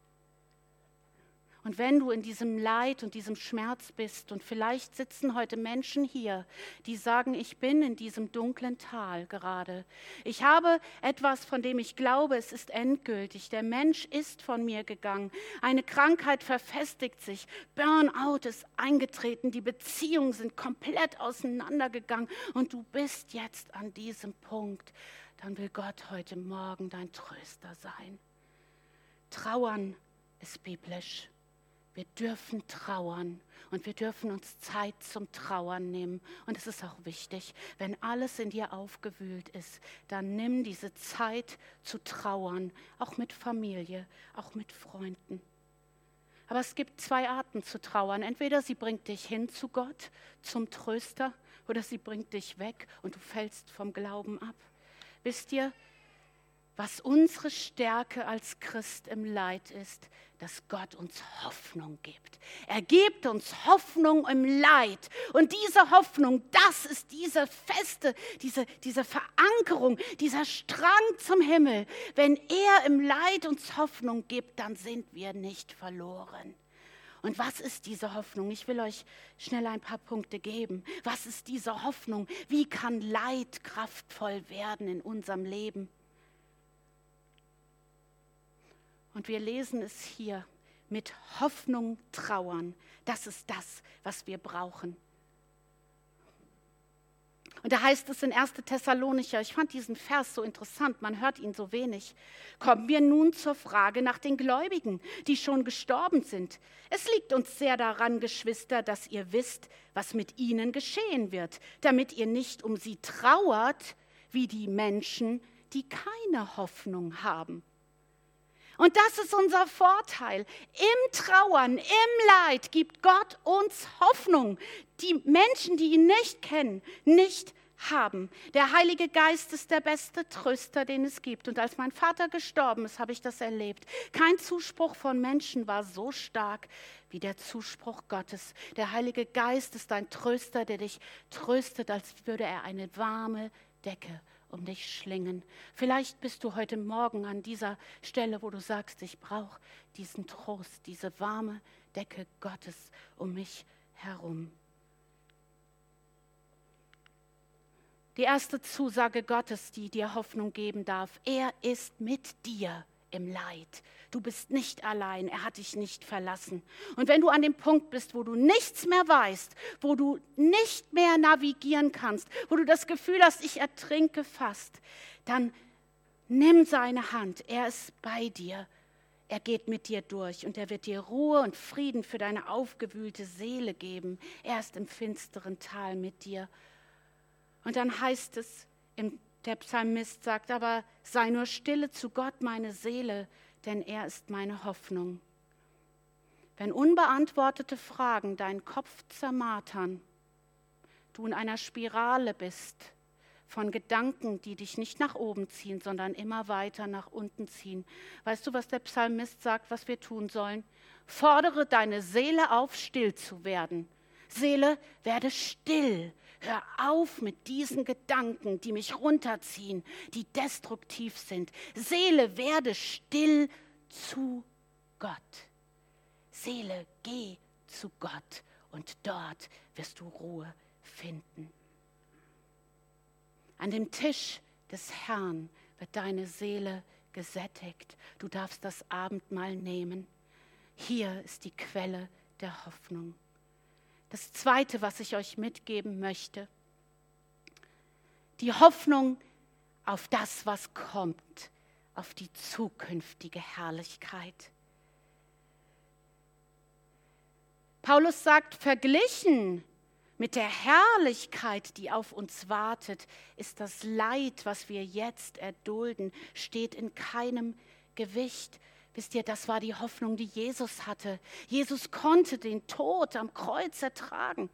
Und wenn du in diesem Leid und diesem Schmerz bist, und vielleicht sitzen heute Menschen hier, die sagen, ich bin in diesem dunklen Tal gerade. Ich habe etwas, von dem ich glaube, es ist endgültig. Der Mensch ist von mir gegangen. Eine Krankheit verfestigt sich. Burnout ist eingetreten. Die Beziehungen sind komplett auseinandergegangen. Und du bist jetzt an diesem Punkt. Dann will Gott heute Morgen dein Tröster sein. Trauern ist biblisch. Wir dürfen trauern und wir dürfen uns Zeit zum Trauern nehmen. Und es ist auch wichtig, wenn alles in dir aufgewühlt ist, dann nimm diese Zeit zu trauern, auch mit Familie, auch mit Freunden. Aber es gibt zwei Arten zu trauern. Entweder sie bringt dich hin zu Gott, zum Tröster, oder sie bringt dich weg und du fällst vom Glauben ab. Wisst ihr, was unsere Stärke als Christ im Leid ist, dass Gott uns Hoffnung gibt. Er gibt uns Hoffnung im Leid. Und diese Hoffnung, das ist diese feste, diese, diese Verankerung, dieser Strang zum Himmel. Wenn er im Leid uns Hoffnung gibt, dann sind wir nicht verloren. Und was ist diese Hoffnung? Ich will euch schnell ein paar Punkte geben. Was ist diese Hoffnung? Wie kann Leid kraftvoll werden in unserem Leben? Und wir lesen es hier mit Hoffnung trauern. Das ist das, was wir brauchen. Und da heißt es in 1. Thessalonicher, ich fand diesen Vers so interessant, man hört ihn so wenig. Kommen wir nun zur Frage nach den Gläubigen, die schon gestorben sind. Es liegt uns sehr daran, Geschwister, dass ihr wisst, was mit ihnen geschehen wird, damit ihr nicht um sie trauert, wie die Menschen, die keine Hoffnung haben. Und das ist unser Vorteil. Im Trauern, im Leid gibt Gott uns Hoffnung, die Menschen, die ihn nicht kennen, nicht haben. Der Heilige Geist ist der beste Tröster, den es gibt. Und als mein Vater gestorben ist, habe ich das erlebt. Kein Zuspruch von Menschen war so stark wie der Zuspruch Gottes. Der Heilige Geist ist ein Tröster, der dich tröstet, als würde er eine warme Decke um dich schlingen. Vielleicht bist du heute Morgen an dieser Stelle, wo du sagst, ich brauche diesen Trost, diese warme Decke Gottes um mich herum. Die erste Zusage Gottes, die dir Hoffnung geben darf, er ist mit dir im Leid. Du bist nicht allein, er hat dich nicht verlassen. Und wenn du an dem Punkt bist, wo du nichts mehr weißt, wo du nicht mehr navigieren kannst, wo du das Gefühl hast, ich ertrinke fast, dann nimm seine Hand, er ist bei dir. Er geht mit dir durch und er wird dir Ruhe und Frieden für deine aufgewühlte Seele geben. Er ist im finsteren Tal mit dir. Und dann heißt es im der Psalmist sagt aber, sei nur stille zu Gott, meine Seele, denn er ist meine Hoffnung. Wenn unbeantwortete Fragen deinen Kopf zermartern, du in einer Spirale bist von Gedanken, die dich nicht nach oben ziehen, sondern immer weiter nach unten ziehen. Weißt du, was der Psalmist sagt, was wir tun sollen? Fordere deine Seele auf, still zu werden. Seele, werde still, Hör auf mit diesen Gedanken, die mich runterziehen, die destruktiv sind. Seele, werde still zu Gott. Seele, geh zu Gott und dort wirst du Ruhe finden. An dem Tisch des Herrn wird deine Seele gesättigt. Du darfst das Abendmahl nehmen. Hier ist die Quelle der Hoffnung. Das Zweite, was ich euch mitgeben möchte, die Hoffnung auf das, was kommt, auf die zukünftige Herrlichkeit. Paulus sagt, verglichen mit der Herrlichkeit, die auf uns wartet, ist das Leid, was wir jetzt erdulden, steht in keinem Gewicht Wisst ihr, das war die Hoffnung, die Jesus hatte. Jesus konnte den Tod am Kreuz ertragen.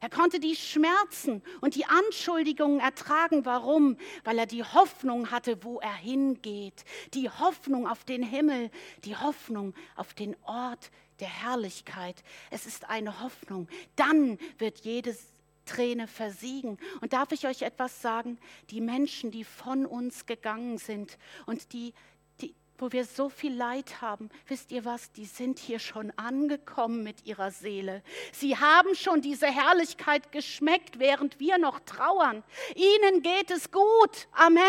Er konnte die Schmerzen und die Anschuldigungen ertragen. Warum? Weil er die Hoffnung hatte, wo er hingeht. Die Hoffnung auf den Himmel, die Hoffnung auf den Ort der Herrlichkeit. Es ist eine Hoffnung. Dann wird jedes Träne versiegen. Und darf ich euch etwas sagen? Die Menschen, die von uns gegangen sind und die wo wir so viel Leid haben, wisst ihr was, die sind hier schon angekommen mit ihrer Seele. Sie haben schon diese Herrlichkeit geschmeckt, während wir noch trauern. Ihnen geht es gut. Amen.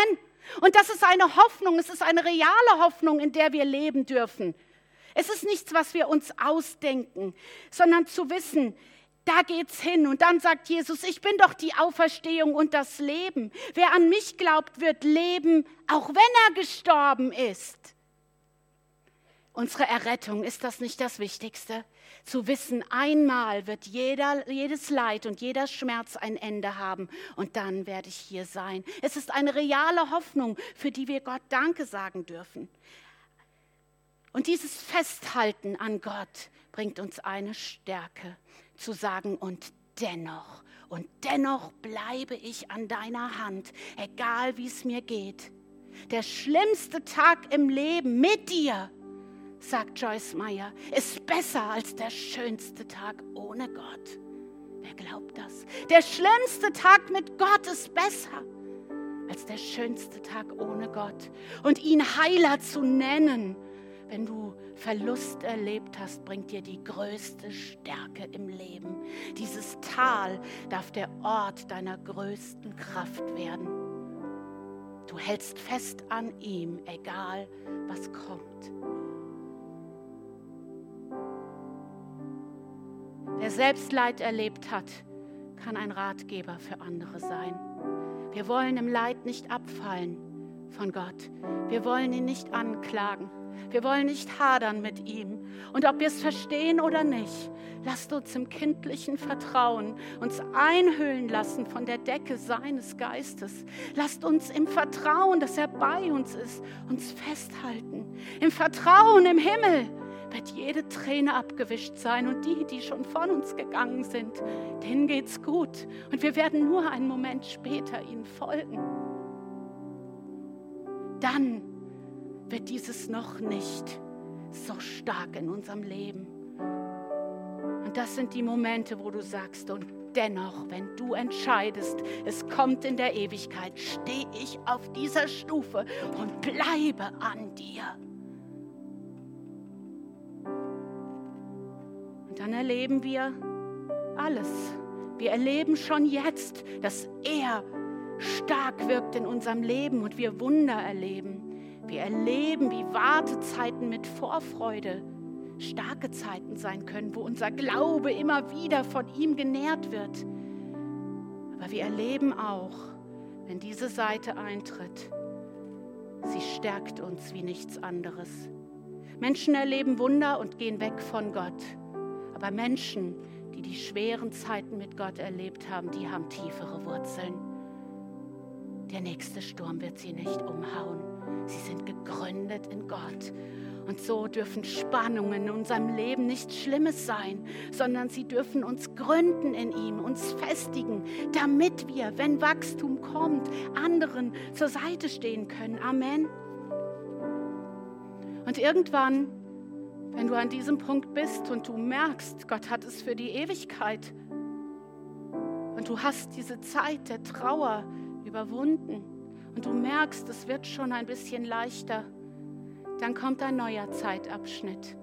Und das ist eine Hoffnung, es ist eine reale Hoffnung, in der wir leben dürfen. Es ist nichts, was wir uns ausdenken, sondern zu wissen, da geht's hin. Und dann sagt Jesus, ich bin doch die Auferstehung und das Leben. Wer an mich glaubt, wird leben, auch wenn er gestorben ist. Unsere Errettung, ist das nicht das Wichtigste? Zu wissen, einmal wird jeder, jedes Leid und jeder Schmerz ein Ende haben und dann werde ich hier sein. Es ist eine reale Hoffnung, für die wir Gott Danke sagen dürfen. Und dieses Festhalten an Gott bringt uns eine Stärke zu sagen, und dennoch, und dennoch bleibe ich an deiner Hand, egal wie es mir geht. Der schlimmste Tag im Leben mit dir, sagt Joyce Meyer, ist besser als der schönste Tag ohne Gott. Wer glaubt das? Der schlimmste Tag mit Gott ist besser als der schönste Tag ohne Gott. Und ihn Heiler zu nennen, wenn du Verlust erlebt hast, bringt dir die größte Stärke im Leben. Dieses Tal darf der Ort deiner größten Kraft werden. Du hältst fest an ihm, egal was kommt. Wer selbst Leid erlebt hat, kann ein Ratgeber für andere sein. Wir wollen im Leid nicht abfallen von Gott. Wir wollen ihn nicht anklagen. Wir wollen nicht hadern mit ihm. Und ob wir es verstehen oder nicht, lasst uns im kindlichen Vertrauen uns einhüllen lassen von der Decke seines Geistes. Lasst uns im Vertrauen, dass er bei uns ist, uns festhalten. Im Vertrauen im Himmel wird jede Träne abgewischt sein und die, die schon von uns gegangen sind, denen geht's gut. Und wir werden nur einen Moment später ihnen folgen. Dann wird dieses noch nicht so stark in unserem Leben. Und das sind die Momente, wo du sagst, und dennoch, wenn du entscheidest, es kommt in der Ewigkeit, stehe ich auf dieser Stufe und bleibe an dir. Und dann erleben wir alles. Wir erleben schon jetzt, dass er stark wirkt in unserem Leben und wir Wunder erleben. Wir erleben, wie Wartezeiten mit Vorfreude starke Zeiten sein können, wo unser Glaube immer wieder von ihm genährt wird. Aber wir erleben auch, wenn diese Seite eintritt, sie stärkt uns wie nichts anderes. Menschen erleben Wunder und gehen weg von Gott. Aber Menschen, die die schweren Zeiten mit Gott erlebt haben, die haben tiefere Wurzeln. Der nächste Sturm wird sie nicht umhauen. Sie sind gegründet in Gott. Und so dürfen Spannungen in unserem Leben nichts Schlimmes sein, sondern sie dürfen uns gründen in ihm, uns festigen, damit wir, wenn Wachstum kommt, anderen zur Seite stehen können. Amen. Und irgendwann, wenn du an diesem Punkt bist und du merkst, Gott hat es für die Ewigkeit und du hast diese Zeit der Trauer überwunden, und du merkst, es wird schon ein bisschen leichter, dann kommt ein neuer Zeitabschnitt.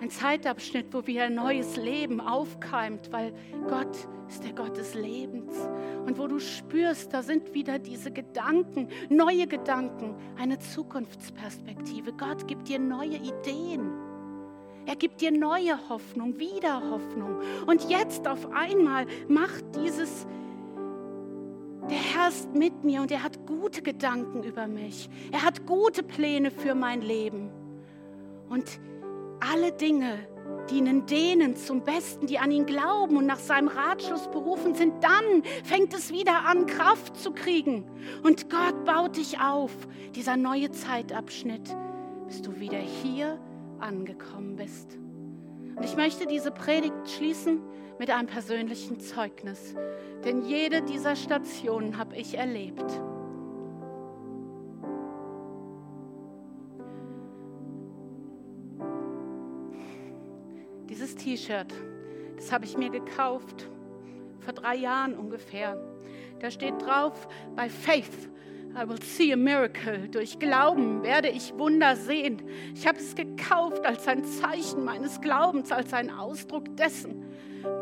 Ein Zeitabschnitt, wo wieder ein neues Leben aufkeimt, weil Gott ist der Gott des Lebens. Und wo du spürst, da sind wieder diese Gedanken, neue Gedanken, eine Zukunftsperspektive. Gott gibt dir neue Ideen. Er gibt dir neue Hoffnung, wieder Hoffnung. Und jetzt auf einmal macht dieses der Herr ist mit mir und er hat gute Gedanken über mich. Er hat gute Pläne für mein Leben. Und alle Dinge dienen denen zum Besten, die an ihn glauben und nach seinem Ratschluss berufen sind. Dann fängt es wieder an, Kraft zu kriegen. Und Gott baut dich auf. Dieser neue Zeitabschnitt, bis du wieder hier angekommen bist. Und ich möchte diese Predigt schließen mit einem persönlichen Zeugnis. Denn jede dieser Stationen habe ich erlebt. T-Shirt, das habe ich mir gekauft, vor drei Jahren ungefähr. Da steht drauf, by faith I will see a miracle. Durch Glauben werde ich Wunder sehen. Ich habe es gekauft als ein Zeichen meines Glaubens, als ein Ausdruck dessen,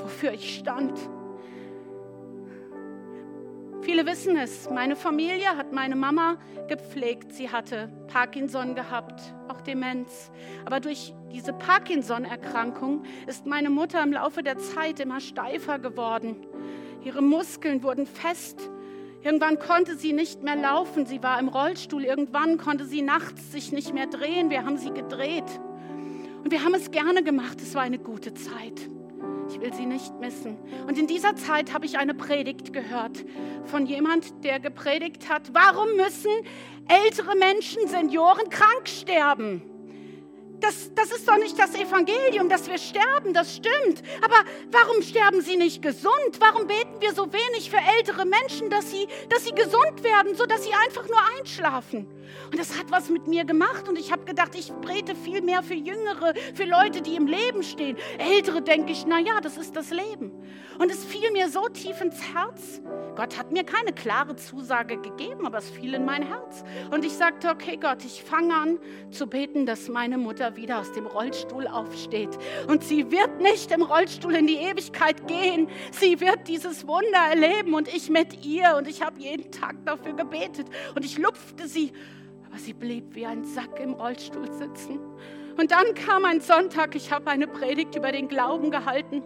wofür ich stand. Viele wissen es. Meine Familie hat meine Mama gepflegt. Sie hatte Parkinson gehabt, auch Demenz. Aber durch diese Parkinson-Erkrankung ist meine Mutter im Laufe der Zeit immer steifer geworden. Ihre Muskeln wurden fest Irgendwann konnte sie nicht mehr laufen, sie war im Rollstuhl. Irgendwann konnte sie nachts sich nicht mehr drehen. Wir haben sie gedreht. Und wir haben es gerne gemacht. Es war eine gute Zeit. Ich will sie nicht missen. Und in dieser Zeit habe ich eine Predigt gehört von jemand, der gepredigt hat, warum müssen ältere Menschen, Senioren krank sterben? Das, das ist doch nicht das Evangelium, dass wir sterben, das stimmt. Aber warum sterben sie nicht gesund? Warum beten wir so wenig für ältere Menschen, dass sie, dass sie gesund werden, sodass sie einfach nur einschlafen? Und das hat was mit mir gemacht und ich habe gedacht, ich bete viel mehr für Jüngere, für Leute, die im Leben stehen. Ältere denke ich, na ja, das ist das Leben. Und es fiel mir so tief ins Herz. Gott hat mir keine klare Zusage gegeben, aber es fiel in mein Herz. Und ich sagte, okay Gott, ich fange an zu beten, dass meine Mutter wieder aus dem Rollstuhl aufsteht. Und sie wird nicht im Rollstuhl in die Ewigkeit gehen. Sie wird dieses Wunder erleben und ich mit ihr. Und ich habe jeden Tag dafür gebetet und ich lupfte sie aber sie blieb wie ein Sack im Rollstuhl sitzen. Und dann kam ein Sonntag, ich habe eine Predigt über den Glauben gehalten.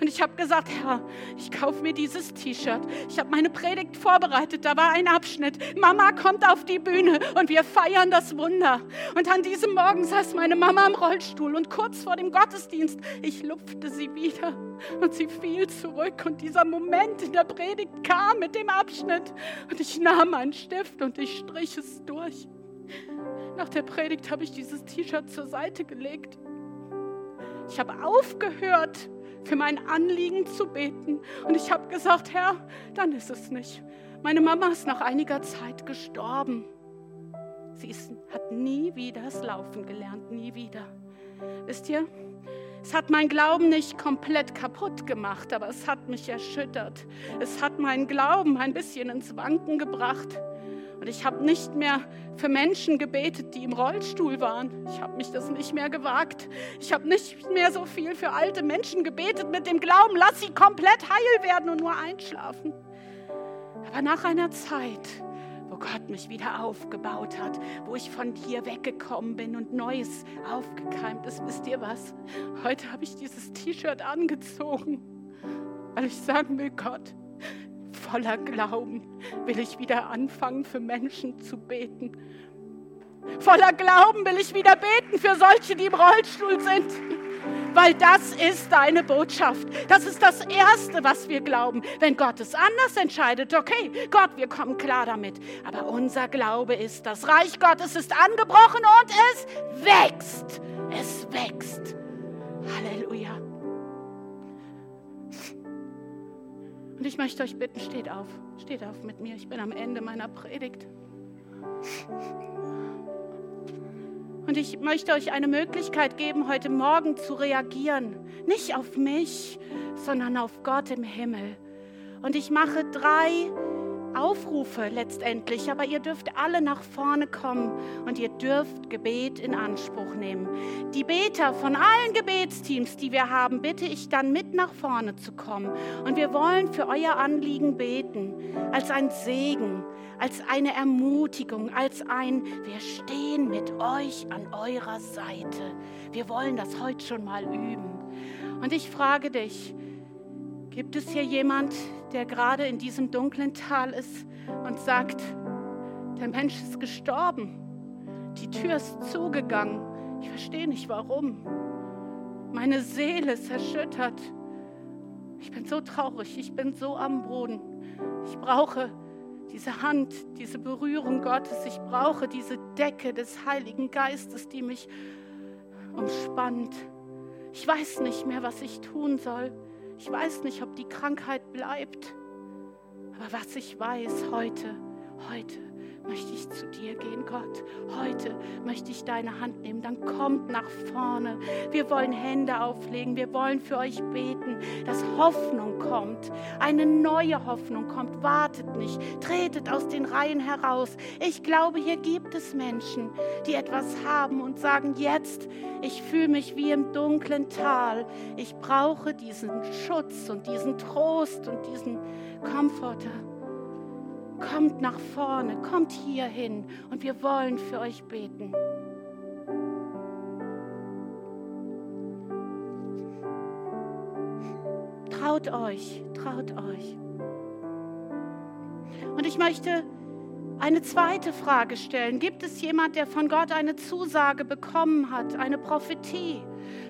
Und ich habe gesagt, Herr, ich kaufe mir dieses T-Shirt. Ich habe meine Predigt vorbereitet, da war ein Abschnitt. Mama kommt auf die Bühne und wir feiern das Wunder. Und an diesem Morgen saß meine Mama im Rollstuhl und kurz vor dem Gottesdienst, ich lupfte sie wieder und sie fiel zurück. Und dieser Moment in der Predigt kam mit dem Abschnitt. Und ich nahm einen Stift und ich strich es durch. Nach der Predigt habe ich dieses T-Shirt zur Seite gelegt. Ich habe aufgehört, für mein Anliegen zu beten. Und ich habe gesagt, Herr, dann ist es nicht. Meine Mama ist nach einiger Zeit gestorben. Sie ist, hat nie wieder das Laufen gelernt, nie wieder. Wisst ihr, es hat mein Glauben nicht komplett kaputt gemacht, aber es hat mich erschüttert. Es hat meinen Glauben ein bisschen ins Wanken gebracht. Und ich habe nicht mehr für Menschen gebetet, die im Rollstuhl waren. Ich habe mich das nicht mehr gewagt. Ich habe nicht mehr so viel für alte Menschen gebetet mit dem Glauben, lass sie komplett heil werden und nur einschlafen. Aber nach einer Zeit, wo Gott mich wieder aufgebaut hat, wo ich von dir weggekommen bin und Neues aufgekeimt ist, wisst ihr was? Heute habe ich dieses T-Shirt angezogen, weil ich sagen will, Gott, voller Glauben will ich wieder anfangen, für Menschen zu beten. Voller Glauben will ich wieder beten für solche, die im Rollstuhl sind. Weil das ist deine Botschaft. Das ist das Erste, was wir glauben. Wenn Gott es anders entscheidet, okay, Gott, wir kommen klar damit. Aber unser Glaube ist, das Reich Gottes ist angebrochen und es wächst. Es wächst. Halleluja. Und ich möchte euch bitten, steht auf, steht auf mit mir. Ich bin am Ende meiner Predigt. Und ich möchte euch eine Möglichkeit geben, heute Morgen zu reagieren. Nicht auf mich, sondern auf Gott im Himmel. Und ich mache drei Aufrufe letztendlich, aber ihr dürft alle nach vorne kommen und ihr dürft Gebet in Anspruch nehmen. Die Beter von allen Gebetsteams, die wir haben, bitte ich dann mit nach vorne zu kommen. Und wir wollen für euer Anliegen beten, als ein Segen, als eine Ermutigung, als ein, wir stehen mit euch an eurer Seite. Wir wollen das heute schon mal üben. Und ich frage dich, Gibt es hier jemand, der gerade in diesem dunklen Tal ist und sagt, der Mensch ist gestorben, die Tür ist zugegangen, ich verstehe nicht warum. Meine Seele ist erschüttert. Ich bin so traurig, ich bin so am Boden. Ich brauche diese Hand, diese Berührung Gottes. Ich brauche diese Decke des Heiligen Geistes, die mich umspannt. Ich weiß nicht mehr, was ich tun soll. Ich weiß nicht, ob die Krankheit bleibt. Aber was ich weiß heute, heute möchte ich zu dir gehen, Gott. Heute möchte ich deine Hand nehmen. Dann kommt nach vorne. Wir wollen Hände auflegen. Wir wollen für euch beten, dass Hoffnung kommt. Eine neue Hoffnung kommt. Wartet nicht. Tretet aus den Reihen heraus. Ich glaube, hier gibt es Menschen, die etwas haben und sagen, jetzt, ich fühle mich wie im dunklen Tal. Ich brauche diesen Schutz und diesen Trost und diesen Komforter. Kommt nach vorne, kommt hier hin und wir wollen für euch beten. Traut euch, traut euch. Und ich möchte eine zweite Frage stellen. Gibt es jemand, der von Gott eine Zusage bekommen hat, eine Prophetie?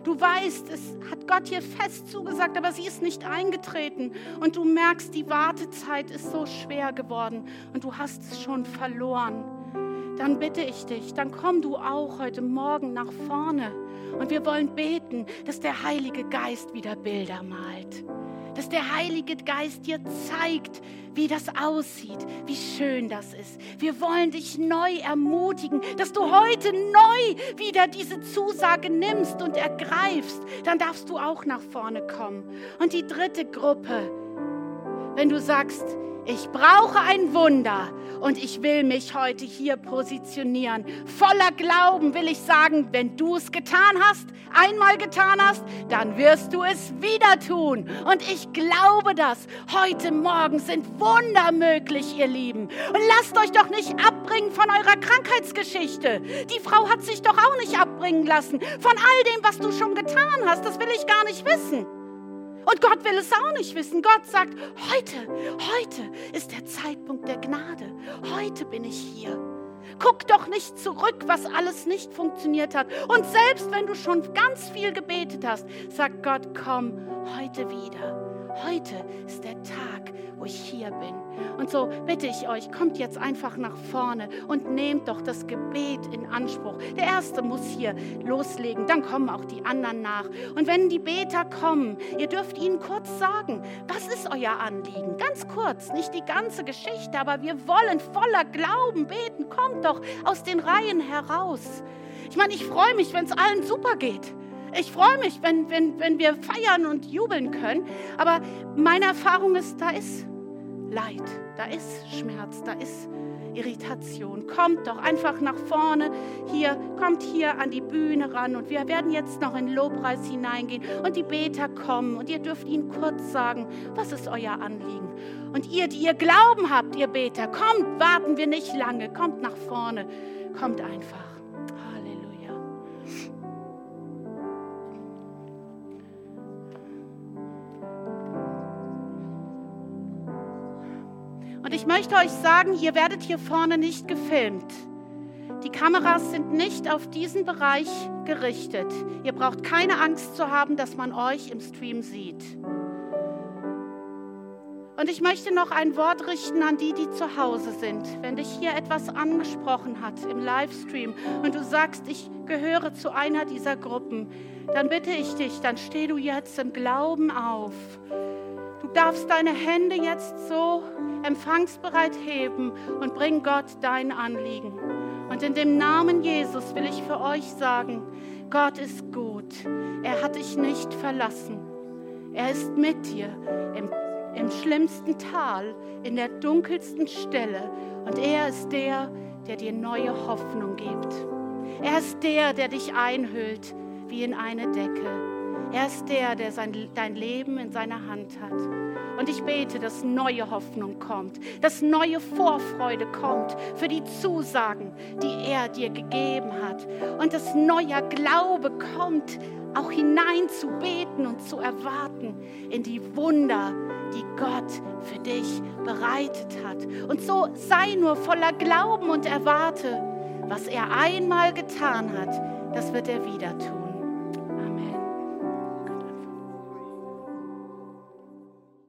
Du weißt, es hat Gott hier fest zugesagt, aber sie ist nicht eingetreten. Und du merkst, die Wartezeit ist so schwer geworden und du hast es schon verloren. Dann bitte ich dich, dann komm du auch heute Morgen nach vorne. Und wir wollen beten, dass der Heilige Geist wieder Bilder malt dass der Heilige Geist dir zeigt, wie das aussieht, wie schön das ist. Wir wollen dich neu ermutigen, dass du heute neu wieder diese Zusage nimmst und ergreifst. Dann darfst du auch nach vorne kommen. Und die dritte Gruppe, wenn du sagst, ich brauche ein Wunder und ich will mich heute hier positionieren. Voller Glauben will ich sagen, wenn du es getan hast, einmal getan hast, dann wirst du es wieder tun. Und ich glaube das. Heute Morgen sind Wunder möglich, ihr Lieben. Und lasst euch doch nicht abbringen von eurer Krankheitsgeschichte. Die Frau hat sich doch auch nicht abbringen lassen von all dem, was du schon getan hast. Das will ich gar nicht wissen. Und Gott will es auch nicht wissen. Gott sagt, heute, heute ist der Zeitpunkt der Gnade. Heute bin ich hier. Guck doch nicht zurück, was alles nicht funktioniert hat. Und selbst wenn du schon ganz viel gebetet hast, sagt Gott, komm heute wieder. Heute ist der Tag, wo ich hier bin. Und so bitte ich euch, kommt jetzt einfach nach vorne und nehmt doch das Gebet in Anspruch. Der Erste muss hier loslegen, dann kommen auch die anderen nach. Und wenn die Beter kommen, ihr dürft ihnen kurz sagen, was ist euer Anliegen? Ganz kurz, nicht die ganze Geschichte, aber wir wollen voller Glauben beten. Kommt doch aus den Reihen heraus. Ich meine, ich freue mich, wenn es allen super geht. Ich freue mich, wenn, wenn, wenn wir feiern und jubeln können. Aber meine Erfahrung ist, da ist Leid, da ist Schmerz, da ist Irritation. Kommt doch einfach nach vorne hier, kommt hier an die Bühne ran und wir werden jetzt noch in Lobpreis hineingehen und die Beter kommen und ihr dürft ihnen kurz sagen, was ist euer Anliegen. Und ihr, die ihr Glauben habt, ihr Beter, kommt, warten wir nicht lange, kommt nach vorne, kommt einfach. Ich möchte euch sagen, ihr werdet hier vorne nicht gefilmt. Die Kameras sind nicht auf diesen Bereich gerichtet. Ihr braucht keine Angst zu haben, dass man euch im Stream sieht. Und ich möchte noch ein Wort richten an die, die zu Hause sind. Wenn dich hier etwas angesprochen hat im Livestream und du sagst, ich gehöre zu einer dieser Gruppen, dann bitte ich dich, dann steh du jetzt im Glauben auf. Du darfst deine Hände jetzt so empfangsbereit heben und bring Gott dein Anliegen. Und in dem Namen Jesus will ich für euch sagen, Gott ist gut. Er hat dich nicht verlassen. Er ist mit dir im, im schlimmsten Tal, in der dunkelsten Stelle. Und er ist der, der dir neue Hoffnung gibt. Er ist der, der dich einhüllt wie in eine Decke. Er ist der, der sein, dein Leben in seiner Hand hat. Und ich bete, dass neue Hoffnung kommt, dass neue Vorfreude kommt für die Zusagen, die er dir gegeben hat. Und dass neuer Glaube kommt, auch hinein zu beten und zu erwarten in die Wunder, die Gott für dich bereitet hat. Und so sei nur voller Glauben und erwarte, was er einmal getan hat, das wird er wieder tun.